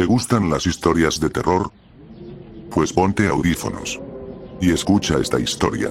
¿Te gustan las historias de terror? Pues ponte audífonos. Y escucha esta historia.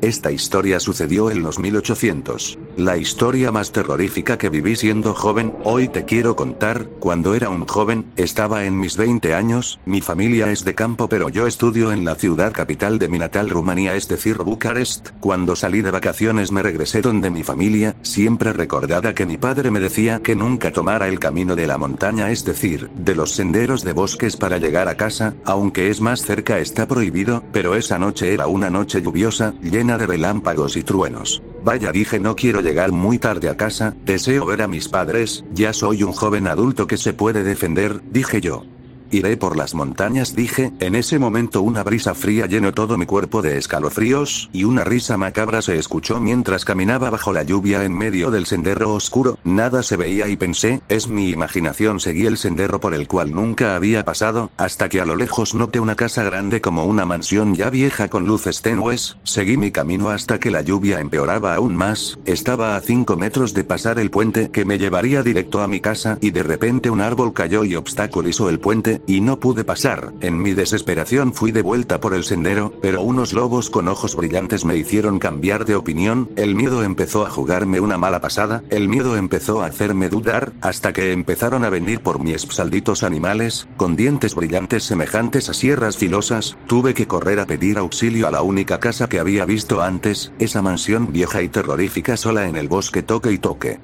Esta historia sucedió en los 1800. La historia más terrorífica que viví siendo joven, hoy te quiero contar, cuando era un joven, estaba en mis 20 años, mi familia es de campo pero yo estudio en la ciudad capital de mi natal Rumanía es decir Bucarest, cuando salí de vacaciones me regresé donde mi familia, siempre recordada que mi padre me decía que nunca tomara el camino de la montaña es decir, de los senderos de bosques para llegar a casa, aunque es más cerca está prohibido, pero esa noche era una noche lluviosa, llena de relámpagos y truenos. Vaya dije no quiero llegar muy tarde a casa, deseo ver a mis padres, ya soy un joven adulto que se puede defender, dije yo. Iré por las montañas, dije, en ese momento una brisa fría llenó todo mi cuerpo de escalofríos, y una risa macabra se escuchó mientras caminaba bajo la lluvia en medio del sendero oscuro, nada se veía y pensé, es mi imaginación seguí el sendero por el cual nunca había pasado, hasta que a lo lejos noté una casa grande como una mansión ya vieja con luces tenues, seguí mi camino hasta que la lluvia empeoraba aún más, estaba a 5 metros de pasar el puente que me llevaría directo a mi casa y de repente un árbol cayó y obstaculizó el puente, y no pude pasar. En mi desesperación fui de vuelta por el sendero, pero unos lobos con ojos brillantes me hicieron cambiar de opinión, el miedo empezó a jugarme una mala pasada, el miedo empezó a hacerme dudar, hasta que empezaron a venir por mis salditos animales, con dientes brillantes semejantes a sierras filosas, tuve que correr a pedir auxilio a la única casa que había visto antes, esa mansión vieja y terrorífica sola en el bosque toque y toque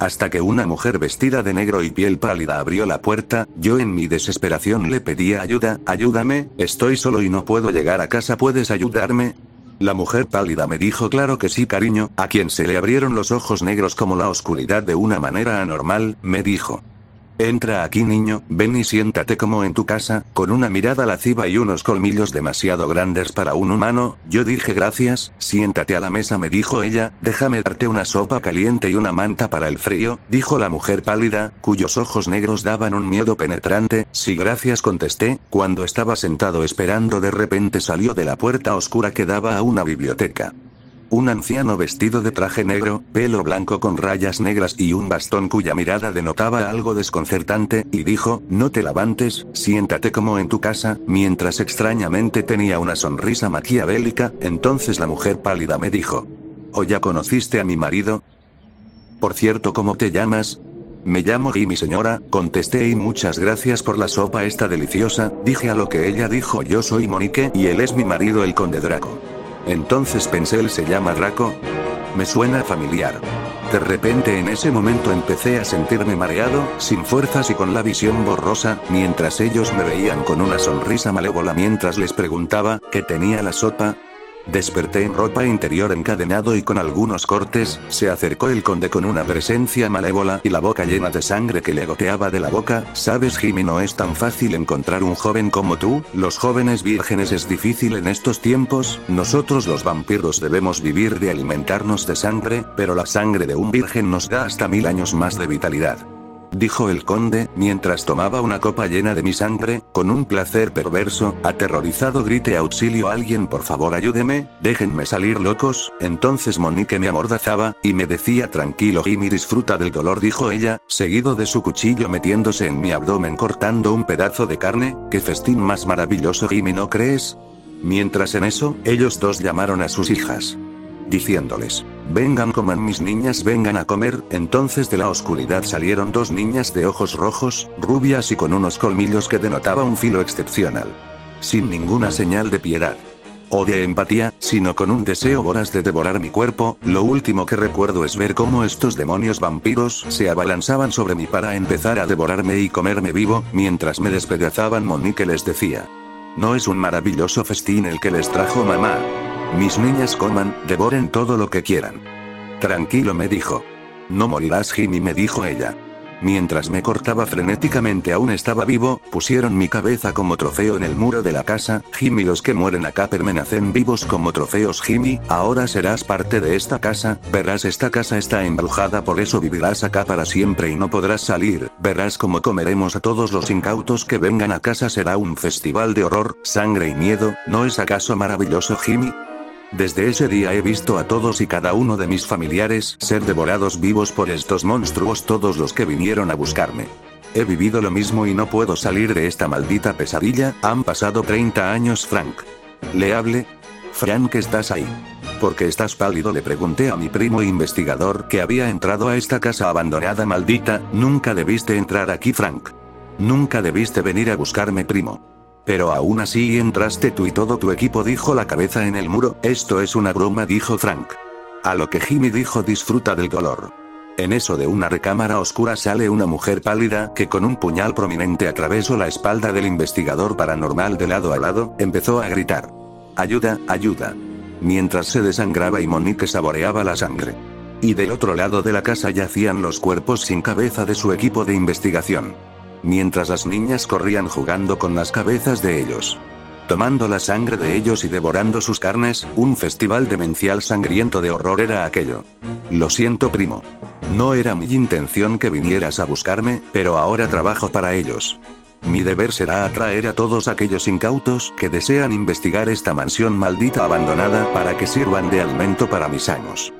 hasta que una mujer vestida de negro y piel pálida abrió la puerta, yo en mi desesperación le pedía ayuda, ayúdame, estoy solo y no puedo llegar a casa, ¿puedes ayudarme? La mujer pálida me dijo claro que sí cariño, a quien se le abrieron los ojos negros como la oscuridad de una manera anormal, me dijo. Entra aquí niño, ven y siéntate como en tu casa, con una mirada lasciva y unos colmillos demasiado grandes para un humano, yo dije gracias, siéntate a la mesa me dijo ella, déjame darte una sopa caliente y una manta para el frío, dijo la mujer pálida, cuyos ojos negros daban un miedo penetrante, sí gracias contesté, cuando estaba sentado esperando de repente salió de la puerta oscura que daba a una biblioteca. Un anciano vestido de traje negro, pelo blanco con rayas negras y un bastón cuya mirada denotaba algo desconcertante, y dijo, no te levantes, siéntate como en tu casa, mientras extrañamente tenía una sonrisa maquiavélica, entonces la mujer pálida me dijo, ¿o ya conociste a mi marido? Por cierto, ¿cómo te llamas? Me llamo mi señora, contesté y muchas gracias por la sopa esta deliciosa, dije a lo que ella dijo yo soy Monique y él es mi marido el conde Draco. Entonces pensé él se llama Draco. Me suena familiar. De repente en ese momento empecé a sentirme mareado, sin fuerzas y con la visión borrosa, mientras ellos me veían con una sonrisa malévola mientras les preguntaba, ¿qué tenía la sopa? Desperté en ropa interior encadenado y con algunos cortes, se acercó el conde con una presencia malévola y la boca llena de sangre que le goteaba de la boca, sabes Jimmy no es tan fácil encontrar un joven como tú, los jóvenes vírgenes es difícil en estos tiempos, nosotros los vampiros debemos vivir de alimentarnos de sangre, pero la sangre de un virgen nos da hasta mil años más de vitalidad dijo el conde, mientras tomaba una copa llena de mi sangre, con un placer perverso, aterrorizado grité auxilio alguien por favor ayúdeme, déjenme salir locos, entonces Monique me amordazaba, y me decía tranquilo Jimmy disfruta del dolor dijo ella, seguido de su cuchillo metiéndose en mi abdomen cortando un pedazo de carne, qué festín más maravilloso Jimmy no crees? Mientras en eso, ellos dos llamaron a sus hijas diciéndoles, vengan coman mis niñas vengan a comer, entonces de la oscuridad salieron dos niñas de ojos rojos, rubias y con unos colmillos que denotaba un filo excepcional. Sin ninguna señal de piedad o de empatía, sino con un deseo voraz de devorar mi cuerpo, lo último que recuerdo es ver cómo estos demonios vampiros se abalanzaban sobre mí para empezar a devorarme y comerme vivo, mientras me despedazaban Monique les decía. ¿No es un maravilloso festín el que les trajo mamá? Mis niñas coman, devoren todo lo que quieran. Tranquilo me dijo. No morirás Jimmy me dijo ella. Mientras me cortaba frenéticamente aún estaba vivo, pusieron mi cabeza como trofeo en el muro de la casa, Jimmy los que mueren acá permanecen vivos como trofeos Jimmy, ahora serás parte de esta casa, verás esta casa está embrujada por eso vivirás acá para siempre y no podrás salir, verás cómo comeremos a todos los incautos que vengan a casa será un festival de horror, sangre y miedo, ¿no es acaso maravilloso Jimmy? Desde ese día he visto a todos y cada uno de mis familiares ser devorados vivos por estos monstruos todos los que vinieron a buscarme. He vivido lo mismo y no puedo salir de esta maldita pesadilla, han pasado 30 años Frank. ¿Le hable? Frank, ¿estás ahí? ¿Por qué estás pálido? Le pregunté a mi primo investigador que había entrado a esta casa abandonada maldita, nunca debiste entrar aquí Frank. Nunca debiste venir a buscarme primo. Pero aún así entraste tú y todo tu equipo dijo la cabeza en el muro, esto es una broma dijo Frank. A lo que Jimmy dijo disfruta del dolor. En eso de una recámara oscura sale una mujer pálida que con un puñal prominente atravesó la espalda del investigador paranormal de lado a lado, empezó a gritar. Ayuda, ayuda. Mientras se desangraba y Monique saboreaba la sangre. Y del otro lado de la casa yacían los cuerpos sin cabeza de su equipo de investigación. Mientras las niñas corrían jugando con las cabezas de ellos tomando la sangre de ellos y devorando sus carnes, un festival demencial sangriento de horror era aquello. Lo siento primo. No era mi intención que vinieras a buscarme, pero ahora trabajo para ellos. Mi deber será atraer a todos aquellos incautos que desean investigar esta mansión maldita abandonada para que sirvan de alimento para mis años.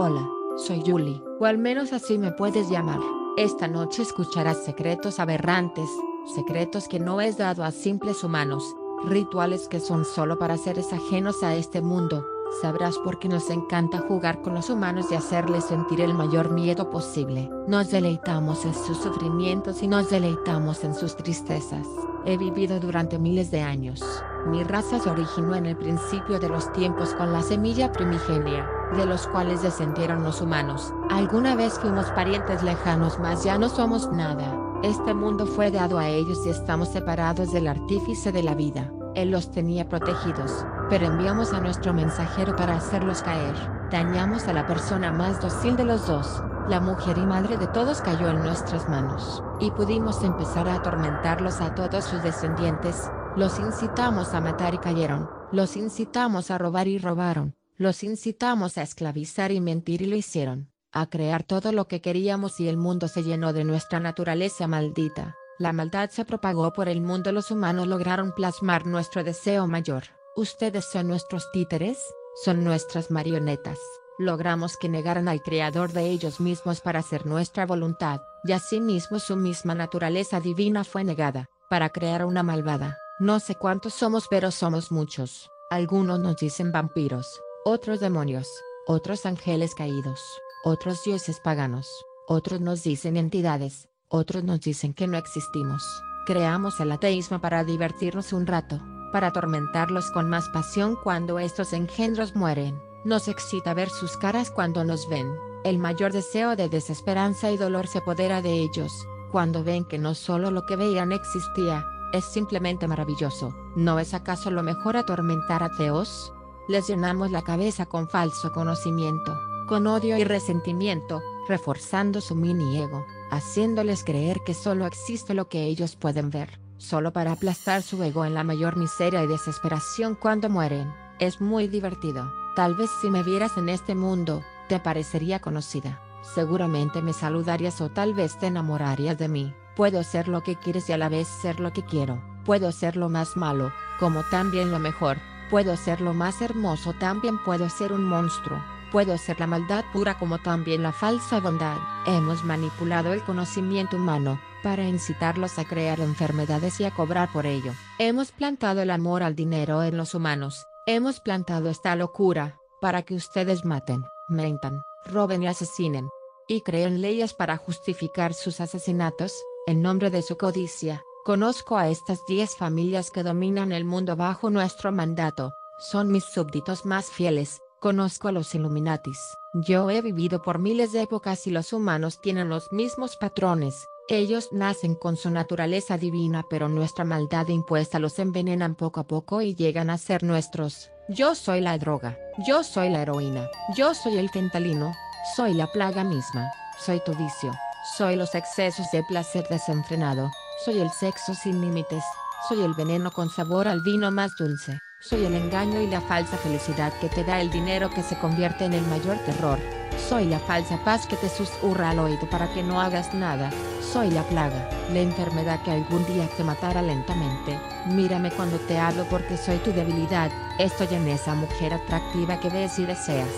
Hola, soy Julie, o al menos así me puedes llamar. Esta noche escucharás secretos aberrantes, secretos que no es dado a simples humanos, rituales que son solo para seres ajenos a este mundo. Sabrás por qué nos encanta jugar con los humanos y hacerles sentir el mayor miedo posible. Nos deleitamos en sus sufrimientos y nos deleitamos en sus tristezas. He vivido durante miles de años. Mi raza se originó en el principio de los tiempos con la semilla primigenia de los cuales descendieron los humanos. Alguna vez fuimos parientes lejanos mas ya no somos nada. Este mundo fue dado a ellos y estamos separados del artífice de la vida. Él los tenía protegidos, pero enviamos a nuestro mensajero para hacerlos caer. Dañamos a la persona más dócil de los dos. La mujer y madre de todos cayó en nuestras manos, y pudimos empezar a atormentarlos a todos sus descendientes. Los incitamos a matar y cayeron. Los incitamos a robar y robaron. Los incitamos a esclavizar y mentir y lo hicieron, a crear todo lo que queríamos y el mundo se llenó de nuestra naturaleza maldita. La maldad se propagó por el mundo, los humanos lograron plasmar nuestro deseo mayor. Ustedes son nuestros títeres, son nuestras marionetas. Logramos que negaran al creador de ellos mismos para hacer nuestra voluntad, y asimismo su misma naturaleza divina fue negada, para crear una malvada. No sé cuántos somos pero somos muchos. Algunos nos dicen vampiros, otros demonios, otros ángeles caídos, otros dioses paganos, otros nos dicen entidades, otros nos dicen que no existimos. Creamos el ateísmo para divertirnos un rato, para atormentarlos con más pasión cuando estos engendros mueren. Nos excita ver sus caras cuando nos ven. El mayor deseo de desesperanza y dolor se apodera de ellos, cuando ven que no solo lo que veían existía, es simplemente maravilloso. ¿No es acaso lo mejor atormentar a ateos? Les llenamos la cabeza con falso conocimiento, con odio y resentimiento, reforzando su mini ego, haciéndoles creer que solo existe lo que ellos pueden ver, solo para aplastar su ego en la mayor miseria y desesperación cuando mueren. Es muy divertido. Tal vez si me vieras en este mundo, te parecería conocida. Seguramente me saludarías o tal vez te enamorarías de mí. Puedo ser lo que quieres y a la vez ser lo que quiero. Puedo ser lo más malo, como también lo mejor. Puedo ser lo más hermoso, también puedo ser un monstruo. Puedo ser la maldad pura como también la falsa bondad. Hemos manipulado el conocimiento humano, para incitarlos a crear enfermedades y a cobrar por ello. Hemos plantado el amor al dinero en los humanos. Hemos plantado esta locura, para que ustedes maten, mentan, roben y asesinen. Y creen leyes para justificar sus asesinatos, en nombre de su codicia. Conozco a estas 10 familias que dominan el mundo bajo nuestro mandato, son mis súbditos más fieles, conozco a los Illuminatis. Yo he vivido por miles de épocas y los humanos tienen los mismos patrones, ellos nacen con su naturaleza divina pero nuestra maldad impuesta los envenenan poco a poco y llegan a ser nuestros. Yo soy la droga, yo soy la heroína, yo soy el fentalino, soy la plaga misma, soy tu vicio, soy los excesos de placer desenfrenado, soy el sexo sin límites, soy el veneno con sabor al vino más dulce, soy el engaño y la falsa felicidad que te da el dinero que se convierte en el mayor terror, Soy la falsa paz que te susurra al oído para que no hagas nada. Soy la plaga, la enfermedad que algún día te matará lentamente. Mírame cuando te hablo porque soy tu debilidad. Estoy en esa mujer atractiva que ves y deseas.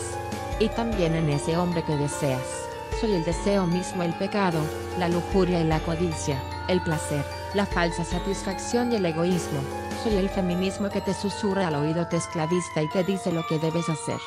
Y también en ese hombre que deseas. Soy el deseo mismo, el pecado, la lujuria y la codicia, el placer, la falsa satisfacción y el egoísmo. Soy el feminismo que te susurra al oído, te esclavista y te dice lo que debes hacer.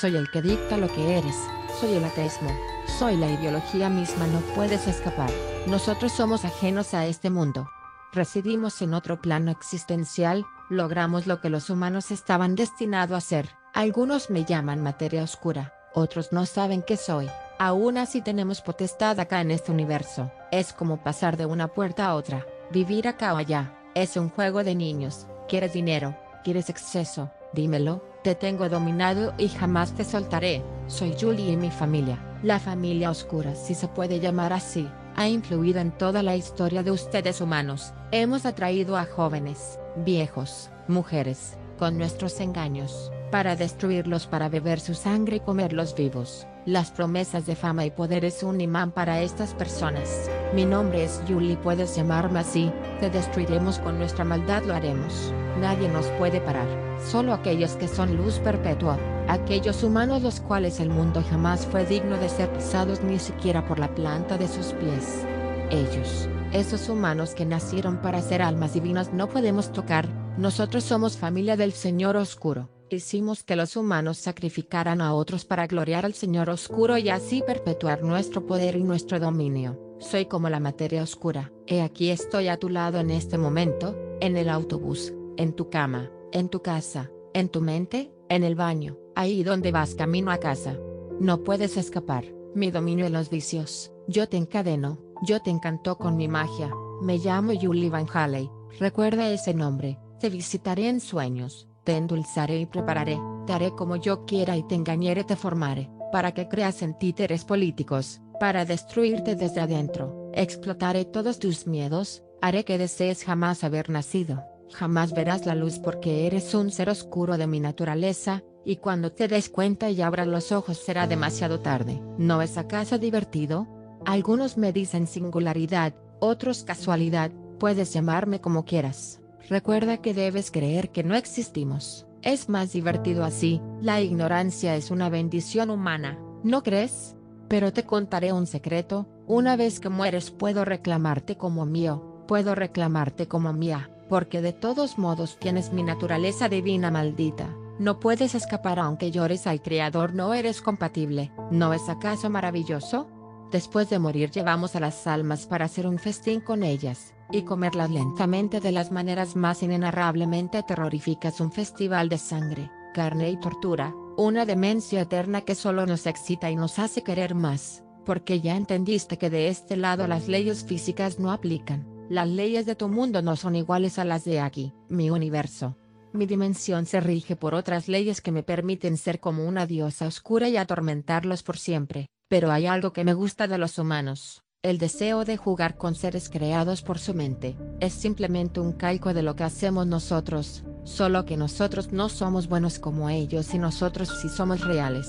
Soy el que dicta lo que eres, soy el ateísmo, soy la ideología misma, no puedes escapar. Nosotros somos ajenos a este mundo. Residimos en otro plano existencial, logramos lo que los humanos estaban destinados a ser. Algunos me llaman materia oscura, otros no saben qué soy. Aún así tenemos potestad acá en este universo. Es como pasar de una puerta a otra, vivir acá o allá. Es un juego de niños. ¿Quieres dinero? ¿Quieres exceso? Dímelo, te tengo dominado y jamás te soltaré. Soy Julie y mi familia, la familia oscura si se puede llamar así, ha influido en toda la historia de ustedes humanos. Hemos atraído a jóvenes, viejos, mujeres, con nuestros engaños, para destruirlos para beber su sangre y comerlos vivos. Las promesas de fama y poder es un imán para estas personas. Mi nombre es Julie, puedes llamarme así, te destruiremos con nuestra maldad, lo haremos. Nadie nos puede parar, solo aquellos que son luz perpetua, aquellos humanos los cuales el mundo jamás fue digno de ser pisados ni siquiera por la planta de sus pies. Ellos, esos humanos que nacieron para ser almas divinas no podemos tocar, nosotros somos familia del Señor Oscuro. Hicimos que los humanos sacrificaran a otros para gloriar al Señor Oscuro y así perpetuar nuestro poder y nuestro dominio. Soy como la materia oscura. He aquí estoy a tu lado en este momento, en el autobús, en tu cama, en tu casa, en tu mente, en el baño, ahí donde vas camino a casa. No puedes escapar, mi dominio en los vicios. Yo te encadeno, yo te encantó con mi magia. Me llamo Julie Van Halley, recuerda ese nombre. Te visitaré en sueños te endulzaré y prepararé, te haré como yo quiera y te engañaré, te formaré, para que creas en títeres políticos, para destruirte desde adentro, explotaré todos tus miedos, haré que desees jamás haber nacido, jamás verás la luz porque eres un ser oscuro de mi naturaleza, y cuando te des cuenta y abras los ojos será demasiado tarde. ¿No es acaso divertido? Algunos me dicen singularidad, otros casualidad, puedes llamarme como quieras. Recuerda que debes creer que no existimos. Es más divertido así, la ignorancia es una bendición humana, ¿no crees? Pero te contaré un secreto, una vez que mueres puedo reclamarte como mío, puedo reclamarte como mía, porque de todos modos tienes mi naturaleza divina maldita, no puedes escapar aunque llores al Creador, no eres compatible, ¿no es acaso maravilloso? Después de morir llevamos a las almas para hacer un festín con ellas, y comerlas lentamente de las maneras más inenarrablemente terroríficas. Un festival de sangre, carne y tortura, una demencia eterna que solo nos excita y nos hace querer más, porque ya entendiste que de este lado las leyes físicas no aplican, las leyes de tu mundo no son iguales a las de aquí, mi universo. Mi dimensión se rige por otras leyes que me permiten ser como una diosa oscura y atormentarlos por siempre, pero hay algo que me gusta de los humanos, el deseo de jugar con seres creados por su mente, es simplemente un calco de lo que hacemos nosotros, solo que nosotros no somos buenos como ellos y nosotros sí somos reales.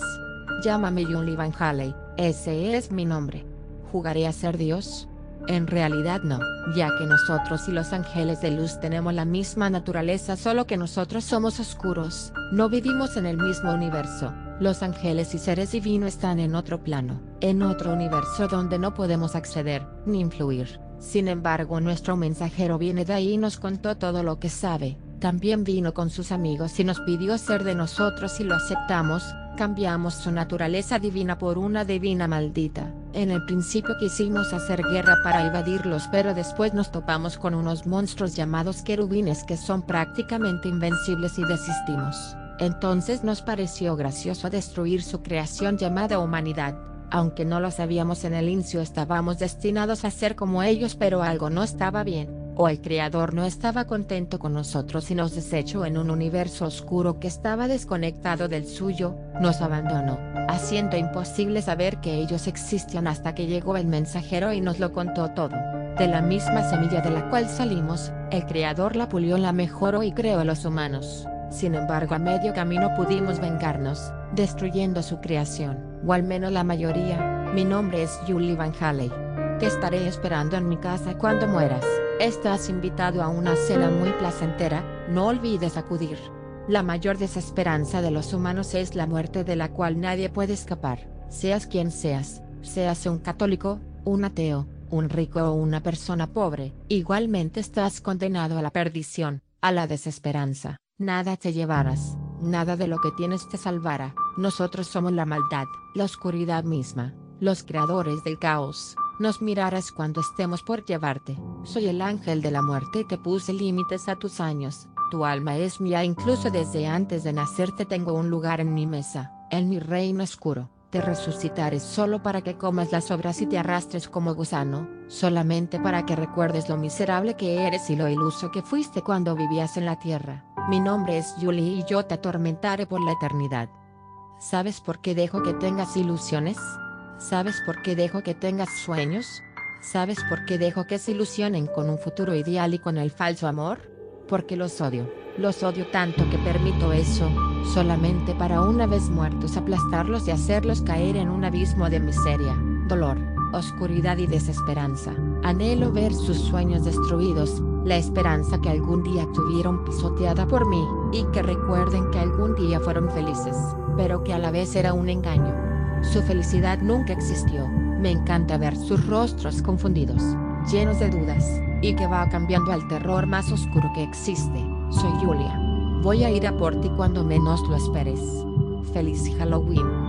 Llámame Julie Van Halley, ese es mi nombre. ¿Jugaré a ser Dios? En realidad no, ya que nosotros y los ángeles de luz tenemos la misma naturaleza solo que nosotros somos oscuros, no vivimos en el mismo universo, los ángeles y seres divinos están en otro plano, en otro universo donde no podemos acceder, ni influir. Sin embargo nuestro mensajero viene de ahí y nos contó todo lo que sabe, también vino con sus amigos y nos pidió ser de nosotros y lo aceptamos, cambiamos su naturaleza divina por una divina maldita. En el principio quisimos hacer guerra para evadirlos pero después nos topamos con unos monstruos llamados querubines que son prácticamente invencibles y desistimos. Entonces nos pareció gracioso destruir su creación llamada humanidad. Aunque no lo sabíamos en el inicio estábamos destinados a ser como ellos pero algo no estaba bien, o el creador no estaba contento con nosotros y nos desechó en un universo oscuro que estaba desconectado del suyo, nos abandonó, haciendo imposible saber que ellos existían hasta que llegó el mensajero y nos lo contó todo. De la misma semilla de la cual salimos, el creador la pulió, la mejoró y creó a los humanos. Sin embargo a medio camino pudimos vengarnos, destruyendo su creación. o al menos la mayoría. Mi nombre es Julie Van Halley. Te estaré esperando en mi casa cuando mueras. Estás invitado a una cena muy placentera, no olvides acudir. La mayor desesperanza de los humanos es la muerte de la cual nadie puede escapar, seas quien seas, seas un católico, un ateo, un rico o una persona pobre, igualmente estás condenado a la perdición, a la desesperanza, nada te llevarás, nada de lo que tienes te salvará, nosotros somos la maldad, la oscuridad misma, los creadores del caos, nos mirarás cuando estemos por llevarte, soy el ángel de la muerte y te puse límites a tus años, tu alma es mía incluso desde antes de nacerte tengo un lugar en mi mesa, en mi reino oscuro. Te resucitaré solo para que comas las obras y te arrastres como gusano, solamente para que recuerdes lo miserable que eres y lo iluso que fuiste cuando vivías en la tierra. Mi nombre es Julie y yo te atormentaré por la eternidad. ¿Sabes por qué dejo que tengas ilusiones? ¿Sabes por qué dejo que tengas sueños? ¿Sabes por qué dejo que se ilusionen con un futuro ideal y con el falso amor? Porque los odio, los odio tanto que permito eso, solamente para una vez muertos aplastarlos y hacerlos caer en un abismo de miseria, dolor, oscuridad y desesperanza. Anhelo ver sus sueños destruidos, la esperanza que algún día tuvieron pisoteada por mí, y que recuerden que algún día fueron felices, pero que a la vez era un engaño. Su felicidad nunca existió, me encanta ver sus rostros confundidos, llenos de dudas, y que va cambiando al terror más oscuro que existe. Soy Julia. Voy a ir a por ti cuando menos lo esperes. Feliz Halloween.